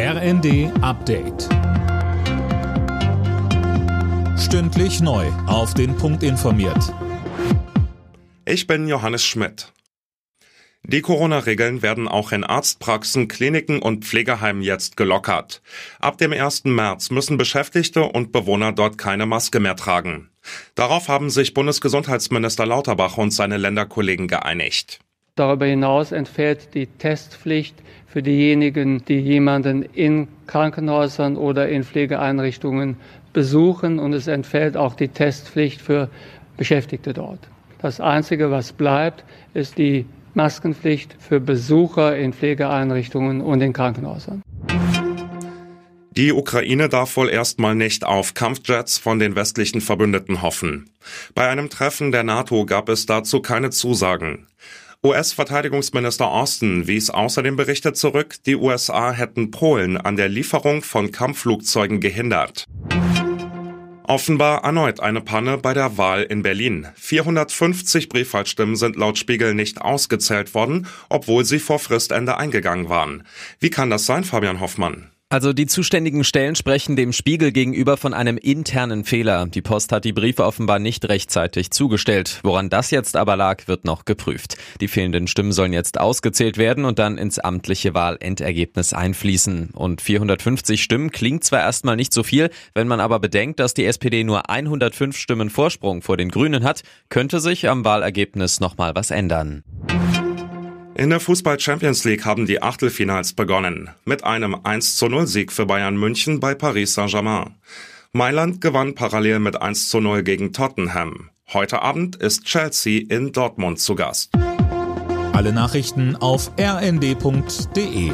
RND Update. Stündlich neu. Auf den Punkt informiert. Ich bin Johannes Schmidt. Die Corona-Regeln werden auch in Arztpraxen, Kliniken und Pflegeheimen jetzt gelockert. Ab dem 1. März müssen Beschäftigte und Bewohner dort keine Maske mehr tragen. Darauf haben sich Bundesgesundheitsminister Lauterbach und seine Länderkollegen geeinigt. Darüber hinaus entfällt die Testpflicht für diejenigen, die jemanden in Krankenhäusern oder in Pflegeeinrichtungen besuchen und es entfällt auch die Testpflicht für Beschäftigte dort. Das Einzige, was bleibt, ist die Maskenpflicht für Besucher in Pflegeeinrichtungen und in Krankenhäusern. Die Ukraine darf wohl erstmal nicht auf Kampfjets von den westlichen Verbündeten hoffen. Bei einem Treffen der NATO gab es dazu keine Zusagen. US-Verteidigungsminister Austin wies außerdem Berichte zurück, die USA hätten Polen an der Lieferung von Kampfflugzeugen gehindert. Offenbar erneut eine Panne bei der Wahl in Berlin. 450 Briefwahlstimmen sind laut Spiegel nicht ausgezählt worden, obwohl sie vor Fristende eingegangen waren. Wie kann das sein, Fabian Hoffmann? Also die zuständigen Stellen sprechen dem Spiegel gegenüber von einem internen Fehler. Die Post hat die Briefe offenbar nicht rechtzeitig zugestellt. Woran das jetzt aber lag, wird noch geprüft. Die fehlenden Stimmen sollen jetzt ausgezählt werden und dann ins amtliche Wahlendergebnis einfließen. Und 450 Stimmen klingt zwar erstmal nicht so viel, wenn man aber bedenkt, dass die SPD nur 105 Stimmen Vorsprung vor den Grünen hat, könnte sich am Wahlergebnis nochmal was ändern. In der Fußball Champions League haben die Achtelfinals begonnen. Mit einem 1 zu 0 Sieg für Bayern München bei Paris Saint-Germain. Mailand gewann parallel mit 1 zu 0 gegen Tottenham. Heute Abend ist Chelsea in Dortmund zu Gast. Alle Nachrichten auf rnd.de